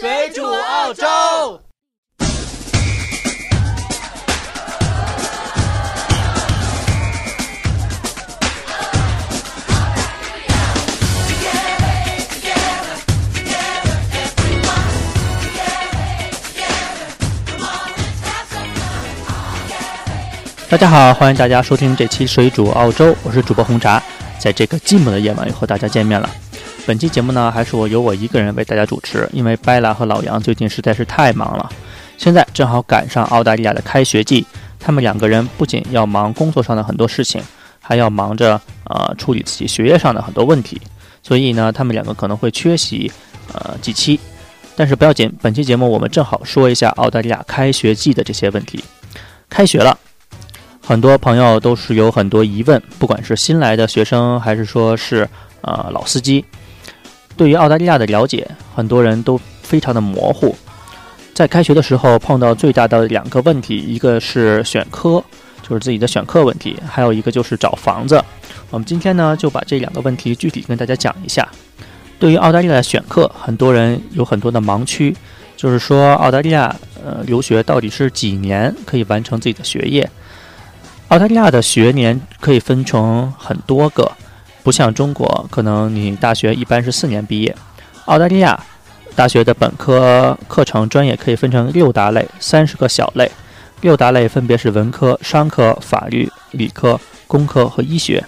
水煮澳洲。大家好，欢迎大家收听这期水煮澳洲，我是主播红茶，在这个寂寞的夜晚又和大家见面了。本期节目呢，还是我由我一个人为大家主持，因为拜拉和老杨最近实在是太忙了，现在正好赶上澳大利亚的开学季，他们两个人不仅要忙工作上的很多事情，还要忙着呃处理自己学业上的很多问题，所以呢，他们两个可能会缺席呃几期，但是不要紧，本期节目我们正好说一下澳大利亚开学季的这些问题。开学了。很多朋友都是有很多疑问，不管是新来的学生，还是说是呃老司机，对于澳大利亚的了解，很多人都非常的模糊。在开学的时候碰到最大的两个问题，一个是选科，就是自己的选课问题，还有一个就是找房子。我们今天呢就把这两个问题具体跟大家讲一下。对于澳大利亚的选课，很多人有很多的盲区，就是说澳大利亚呃留学到底是几年可以完成自己的学业？澳大利亚的学年可以分成很多个，不像中国，可能你大学一般是四年毕业。澳大利亚大学的本科课程专业可以分成六大类，三十个小类。六大类分别是文科、商科、法律、理科、工科和医学。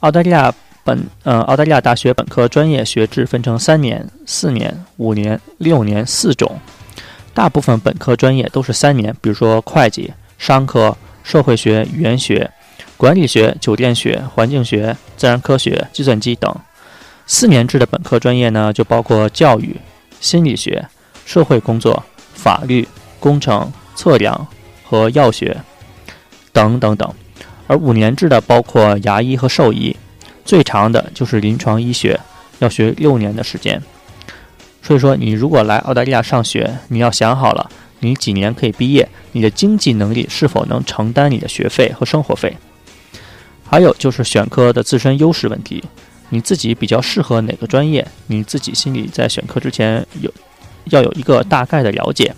澳大利亚本呃，澳大利亚大学本科专业学制分成三年、四年、五年、六年四种。大部分本科专业都是三年，比如说会计、商科。社会学、语言学、管理学、酒店学、环境学、自然科学、计算机等。四年制的本科专业呢，就包括教育、心理学、社会工作、法律、工程、测量和药学等等等。而五年制的包括牙医和兽医，最长的就是临床医学，要学六年的时间。所以说，你如果来澳大利亚上学，你要想好了。你几年可以毕业？你的经济能力是否能承担你的学费和生活费？还有就是选科的自身优势问题，你自己比较适合哪个专业？你自己心里在选科之前有要有一个大概的了解。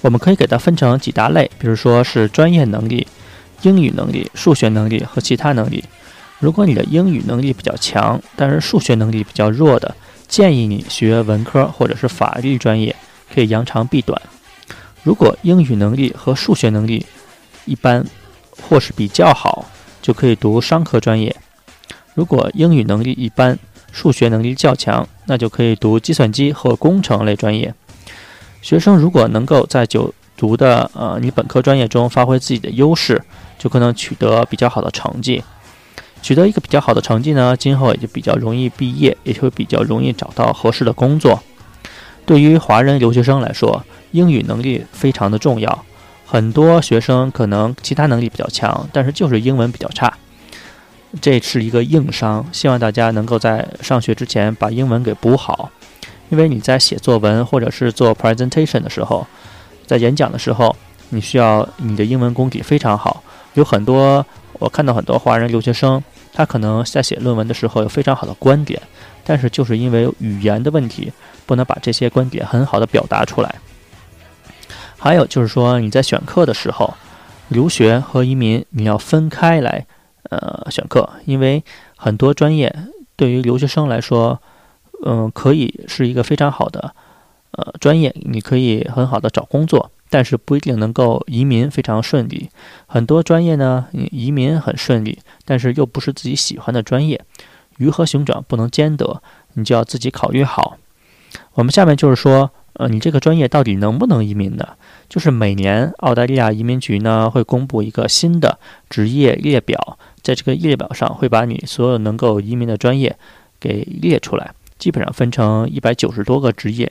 我们可以给它分成几大类，比如说是专业能力、英语能力、数学能力和其他能力。如果你的英语能力比较强，但是数学能力比较弱的，建议你学文科或者是法律专业，可以扬长避短。如果英语能力和数学能力一般或是比较好，就可以读商科专业；如果英语能力一般，数学能力较强，那就可以读计算机和工程类专业。学生如果能够在就读的呃你本科专业中发挥自己的优势，就可能取得比较好的成绩。取得一个比较好的成绩呢，今后也就比较容易毕业，也就比较容易找到合适的工作。对于华人留学生来说，英语能力非常的重要，很多学生可能其他能力比较强，但是就是英文比较差，这是一个硬伤。希望大家能够在上学之前把英文给补好，因为你在写作文或者是做 presentation 的时候，在演讲的时候，你需要你的英文功底非常好。有很多我看到很多华人留学生，他可能在写论文的时候有非常好的观点，但是就是因为语言的问题，不能把这些观点很好的表达出来。还有就是说，你在选课的时候，留学和移民你要分开来，呃，选课，因为很多专业对于留学生来说，嗯，可以是一个非常好的，呃，专业，你可以很好的找工作，但是不一定能够移民非常顺利。很多专业呢，移民很顺利，但是又不是自己喜欢的专业，鱼和熊掌不能兼得，你就要自己考虑好。我们下面就是说。呃，你这个专业到底能不能移民呢？就是每年澳大利亚移民局呢会公布一个新的职业列表，在这个列表上会把你所有能够移民的专业给列出来，基本上分成一百九十多个职业，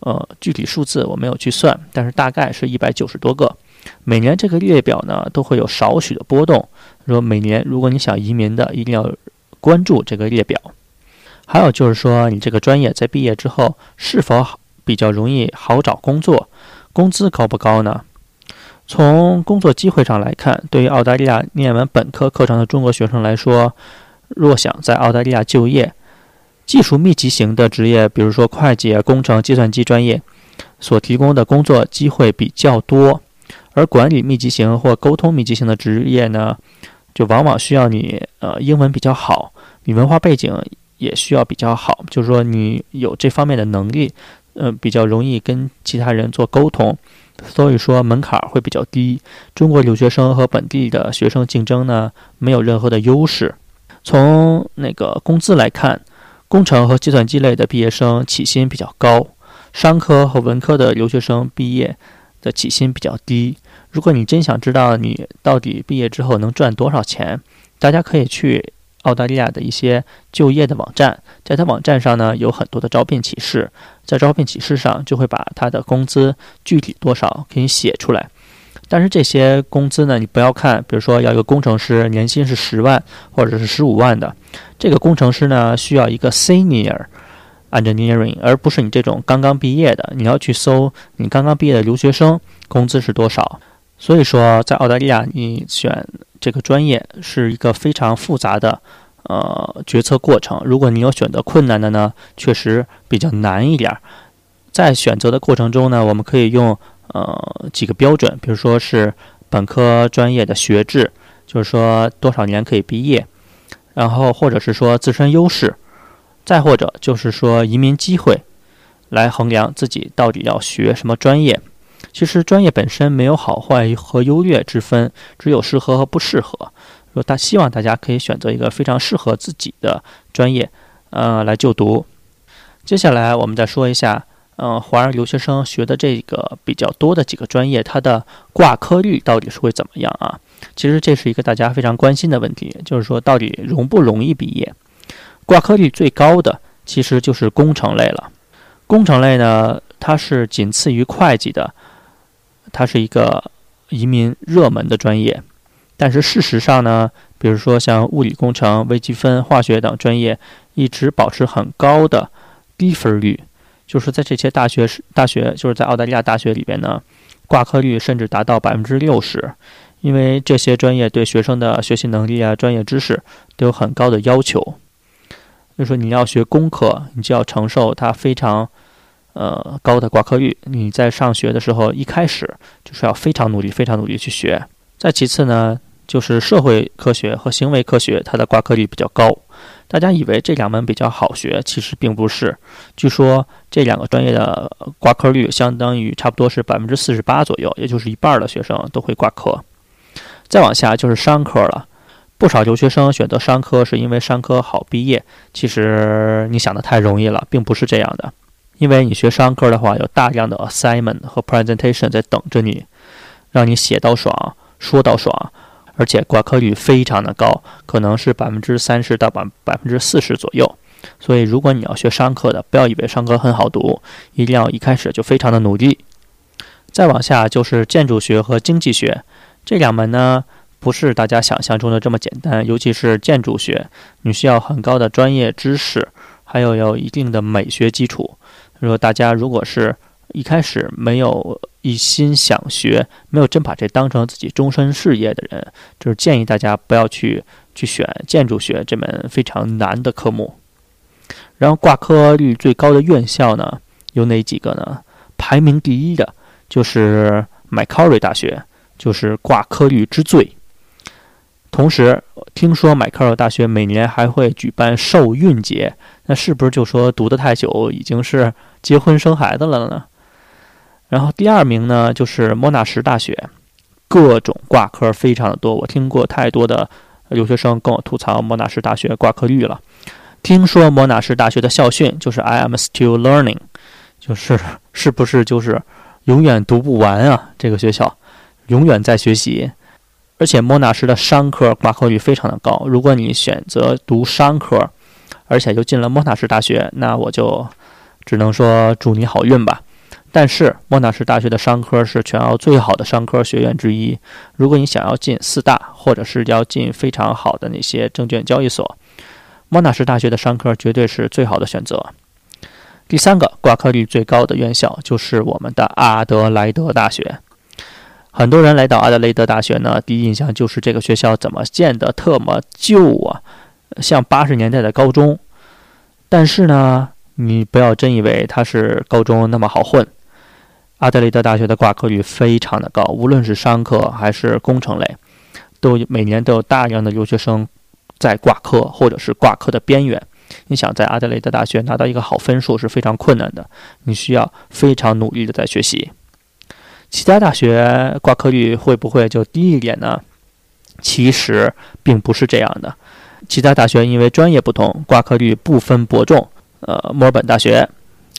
呃，具体数字我没有去算，但是大概是一百九十多个。每年这个列表呢都会有少许的波动，说每年如果你想移民的，一定要关注这个列表。还有就是说，你这个专业在毕业之后是否好？比较容易好找工作，工资高不高呢？从工作机会上来看，对于澳大利亚念完本科课程的中国学生来说，若想在澳大利亚就业，技术密集型的职业，比如说会计、工程、计算机专业，所提供的工作机会比较多；而管理密集型或沟通密集型的职业呢，就往往需要你呃英文比较好，你文化背景也需要比较好，就是说你有这方面的能力，呃，比较容易跟其他人做沟通，所以说门槛会比较低。中国留学生和本地的学生竞争呢，没有任何的优势。从那个工资来看。工程和计算机类的毕业生起薪比较高，商科和文科的留学生毕业的起薪比较低。如果你真想知道你到底毕业之后能赚多少钱，大家可以去澳大利亚的一些就业的网站，在它网站上呢有很多的招聘启事，在招聘启事上就会把他的工资具体多少给你写出来。但是这些工资呢，你不要看，比如说要一个工程师年薪是十万或者是十五万的，这个工程师呢需要一个 senior engineering，而不是你这种刚刚毕业的。你要去搜你刚刚毕业的留学生工资是多少。所以说，在澳大利亚，你选这个专业是一个非常复杂的呃决策过程。如果你有选择困难的呢，确实比较难一点。在选择的过程中呢，我们可以用。呃，几个标准，比如说是本科专业的学制，就是说多少年可以毕业，然后或者是说自身优势，再或者就是说移民机会，来衡量自己到底要学什么专业。其实专业本身没有好坏和优劣之分，只有适合和不适合。说他希望大家可以选择一个非常适合自己的专业，呃，来就读。接下来我们再说一下。嗯，华人留学生学的这个比较多的几个专业，它的挂科率到底是会怎么样啊？其实这是一个大家非常关心的问题，就是说到底容不容易毕业？挂科率最高的其实就是工程类了。工程类呢，它是仅次于会计的，它是一个移民热门的专业。但是事实上呢，比如说像物理工程、微积分、化学等专业，一直保持很高的低分率。就是在这些大学是大学，就是在澳大利亚大学里边呢，挂科率甚至达到百分之六十，因为这些专业对学生的学习能力啊、专业知识都有很高的要求。就说你要学工科，你就要承受它非常呃高的挂科率。你在上学的时候一开始就是要非常努力、非常努力去学。再其次呢，就是社会科学和行为科学，它的挂科率比较高。大家以为这两门比较好学，其实并不是。据说这两个专业的挂科率相当于差不多是百分之四十八左右，也就是一半的学生都会挂科。再往下就是商科了，不少留学生选择商科是因为商科好毕业。其实你想的太容易了，并不是这样的。因为你学商科的话，有大量的 assignment 和 presentation 在等着你，让你写到爽，说到爽。而且挂科率非常的高，可能是百分之三十到百百分之四十左右。所以，如果你要学商科的，不要以为商科很好读，一定要一开始就非常的努力。再往下就是建筑学和经济学这两门呢，不是大家想象中的这么简单。尤其是建筑学，你需要很高的专业知识，还有有一定的美学基础。说大家如果是一开始没有一心想学，没有真把这当成自己终身事业的人，就是建议大家不要去去选建筑学这门非常难的科目。然后挂科率最高的院校呢，有哪几个呢？排名第一的就是麦考瑞大学，就是挂科率之最。同时，听说麦考尔大学每年还会举办受孕节，那是不是就说读得太久已经是结婚生孩子了呢？然后第二名呢，就是莫纳什大学，各种挂科非常的多。我听过太多的留学生跟我吐槽莫纳什大学挂科率了。听说莫纳什大学的校训就是 “I am still learning”，就是是不是就是永远读不完啊？这个学校永远在学习，而且莫纳什的商科挂科率非常的高。如果你选择读商科，而且就进了莫纳什大学，那我就只能说祝你好运吧。但是莫纳什大学的商科是全澳最好的商科学院之一。如果你想要进四大，或者是要进非常好的那些证券交易所，莫纳什大学的商科绝对是最好的选择。第三个挂科率最高的院校就是我们的阿德莱德大学。很多人来到阿德雷德大学呢，第一印象就是这个学校怎么建的特么旧啊，像八十年代的高中。但是呢，你不要真以为它是高中那么好混。阿德雷德大学的挂科率非常的高，无论是商科还是工程类，都每年都有大量的留学生在挂科或者是挂科的边缘。你想在阿德雷德大学拿到一个好分数是非常困难的，你需要非常努力的在学习。其他大学挂科率会不会就低一点呢？其实并不是这样的。其他大学因为专业不同，挂科率不分伯仲。呃，墨尔本大学、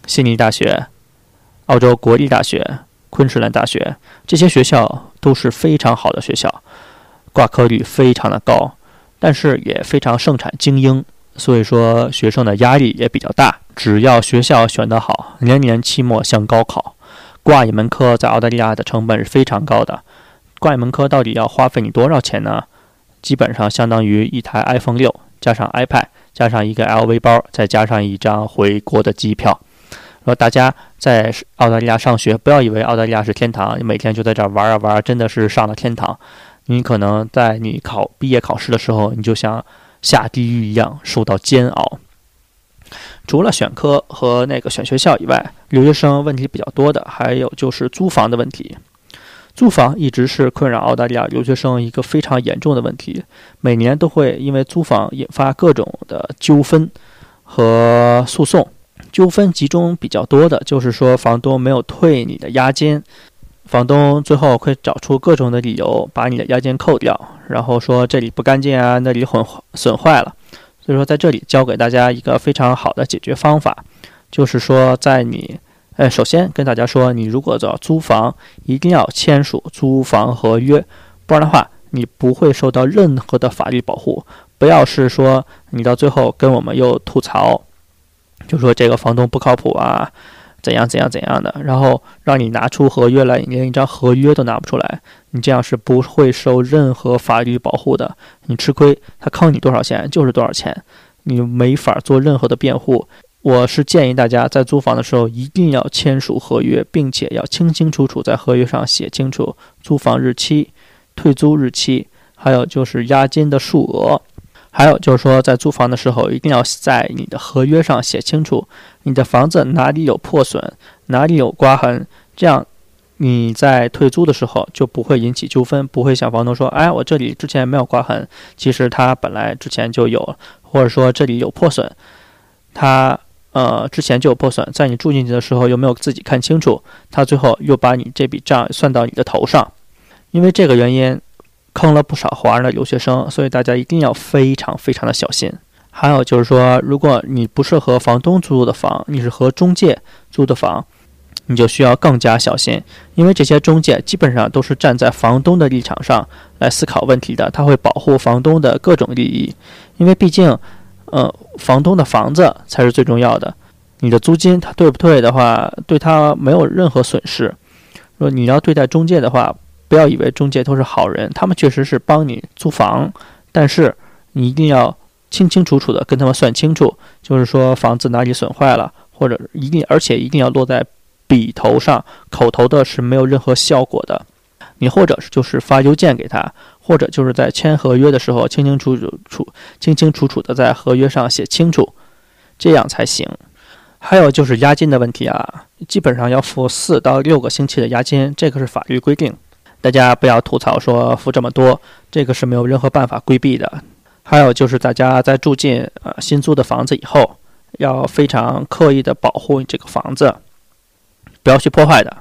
悉尼大学、澳洲国立大学、昆士兰大学这些学校都是非常好的学校，挂科率非常的高，但是也非常盛产精英，所以说学生的压力也比较大。只要学校选得好，年年期末像高考。挂一门科在澳大利亚的成本是非常高的，挂一门科到底要花费你多少钱呢？基本上相当于一台 iPhone 六加上 iPad 加上一个 LV 包，再加上一张回国的机票。说大家在澳大利亚上学，不要以为澳大利亚是天堂，你每天就在这儿玩啊玩，真的是上了天堂。你可能在你考毕业考试的时候，你就像下地狱一样受到煎熬。除了选科和那个选学校以外，留学生问题比较多的还有就是租房的问题。租房一直是困扰澳大利亚留学生一个非常严重的问题，每年都会因为租房引发各种的纠纷和诉讼。纠纷集中比较多的就是说房东没有退你的押金，房东最后会找出各种的理由把你的押金扣掉，然后说这里不干净啊，那里混损坏了。所以说，在这里教给大家一个非常好的解决方法，就是说，在你，呃，首先跟大家说，你如果要租房，一定要签署租房合约，不然的话，你不会受到任何的法律保护。不要是说你到最后跟我们又吐槽，就说这个房东不靠谱啊。怎样怎样怎样的，然后让你拿出合约来，你连一张合约都拿不出来，你这样是不会受任何法律保护的，你吃亏，他坑你多少钱就是多少钱，你没法做任何的辩护。我是建议大家在租房的时候一定要签署合约，并且要清清楚楚在合约上写清楚租房日期、退租日期，还有就是押金的数额。还有就是说，在租房的时候，一定要在你的合约上写清楚，你的房子哪里有破损，哪里有刮痕，这样你在退租的时候就不会引起纠纷，不会向房东说：“哎，我这里之前没有刮痕，其实他本来之前就有，或者说这里有破损，他呃之前就有破损，在你住进去的时候又没有自己看清楚，他最后又把你这笔账算到你的头上，因为这个原因。”坑了不少华人的留学生，所以大家一定要非常非常的小心。还有就是说，如果你不是和房东租的房，你是和中介租的房，你就需要更加小心，因为这些中介基本上都是站在房东的立场上来思考问题的，他会保护房东的各种利益，因为毕竟，呃，房东的房子才是最重要的。你的租金他退不退的话，对他没有任何损失。说你要对待中介的话。不要以为中介都是好人，他们确实是帮你租房，但是你一定要清清楚楚的跟他们算清楚，就是说房子哪里损坏了，或者一定而且一定要落在笔头上，口头的是没有任何效果的。你或者就是发邮件给他，或者就是在签合约的时候清清楚楚楚清清楚楚的在合约上写清楚，这样才行。还有就是押金的问题啊，基本上要付四到六个星期的押金，这个是法律规定。大家不要吐槽说付这么多，这个是没有任何办法规避的。还有就是大家在住进呃新租的房子以后，要非常刻意的保护这个房子，不要去破坏的，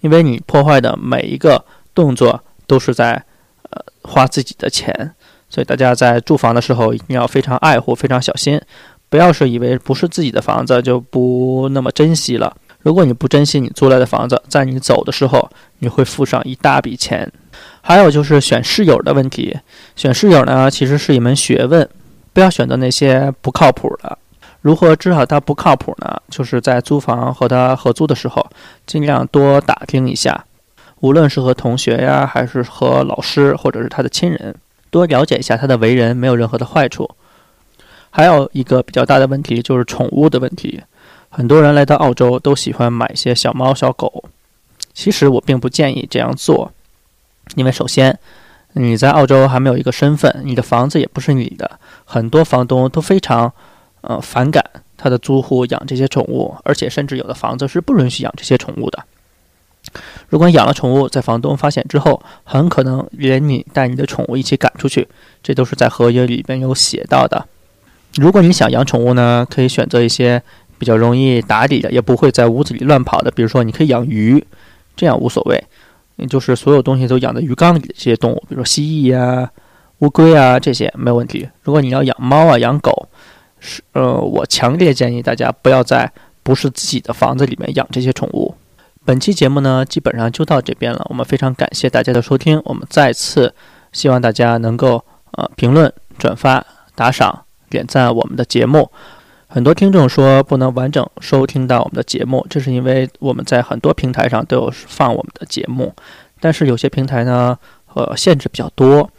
因为你破坏的每一个动作都是在呃花自己的钱，所以大家在住房的时候一定要非常爱护，非常小心，不要是以为不是自己的房子就不那么珍惜了。如果你不珍惜你租来的房子，在你走的时候，你会付上一大笔钱。还有就是选室友的问题，选室友呢其实是一门学问，不要选择那些不靠谱的。如何知道他不靠谱呢？就是在租房和他合租的时候，尽量多打听一下，无论是和同学呀，还是和老师或者是他的亲人，多了解一下他的为人，没有任何的坏处。还有一个比较大的问题就是宠物的问题。很多人来到澳洲都喜欢买一些小猫小狗，其实我并不建议这样做，因为首先你在澳洲还没有一个身份，你的房子也不是你的，很多房东都非常呃反感他的租户养这些宠物，而且甚至有的房子是不允许养这些宠物的。如果养了宠物，在房东发现之后，很可能连你带你的宠物一起赶出去，这都是在合约里边有写到的。如果你想养宠物呢，可以选择一些比较容易打理的，也不会在屋子里乱跑的，比如说你可以养鱼，这样无所谓。就是所有东西都养在鱼缸里的这些动物，比如说蜥蜴呀、乌龟啊这些没有问题。如果你要养猫啊、养狗，是呃，我强烈建议大家不要在不是自己的房子里面养这些宠物。本期节目呢，基本上就到这边了。我们非常感谢大家的收听，我们再次希望大家能够呃评论、转发、打赏、点赞我们的节目。很多听众说不能完整收听到我们的节目，这是因为我们在很多平台上都有放我们的节目，但是有些平台呢，呃，限制比较多，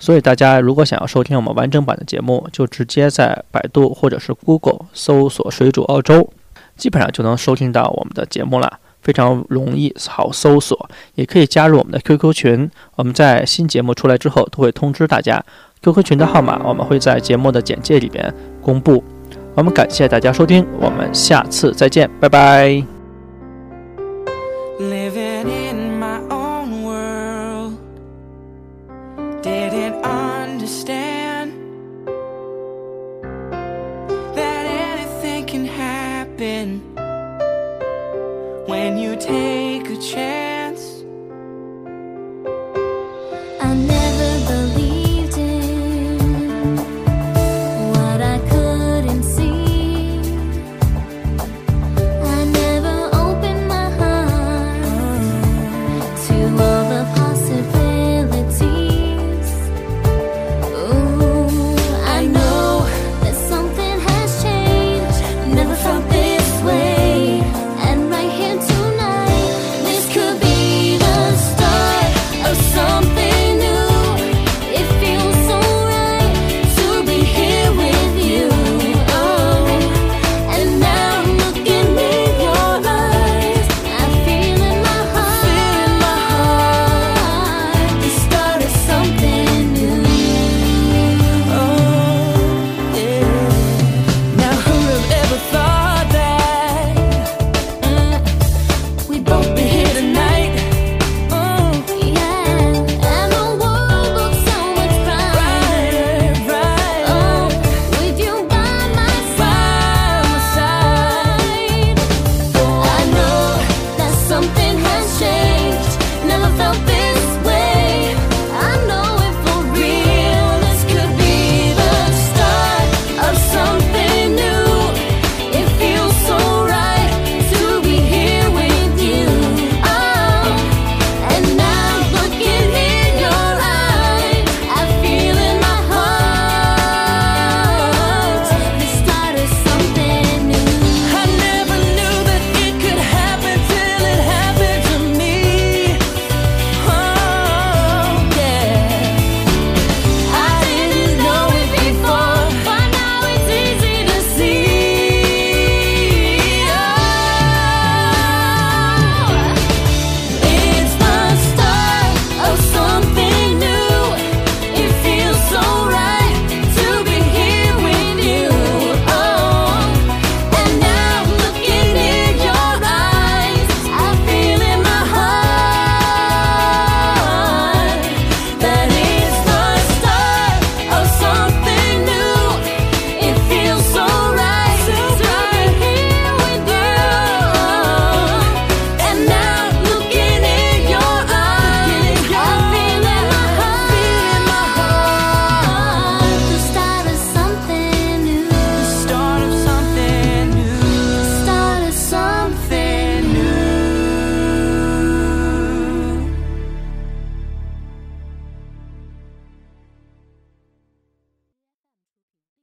所以大家如果想要收听我们完整版的节目，就直接在百度或者是 Google 搜索“水煮澳洲”，基本上就能收听到我们的节目了，非常容易好搜索，也可以加入我们的 QQ 群，我们在新节目出来之后都会通知大家，QQ 群的号码我们会在节目的简介里边公布。我们感谢大家收听，我们下次再见，拜拜。Living in my own world, didn't understand that anything can happen when you take a chance.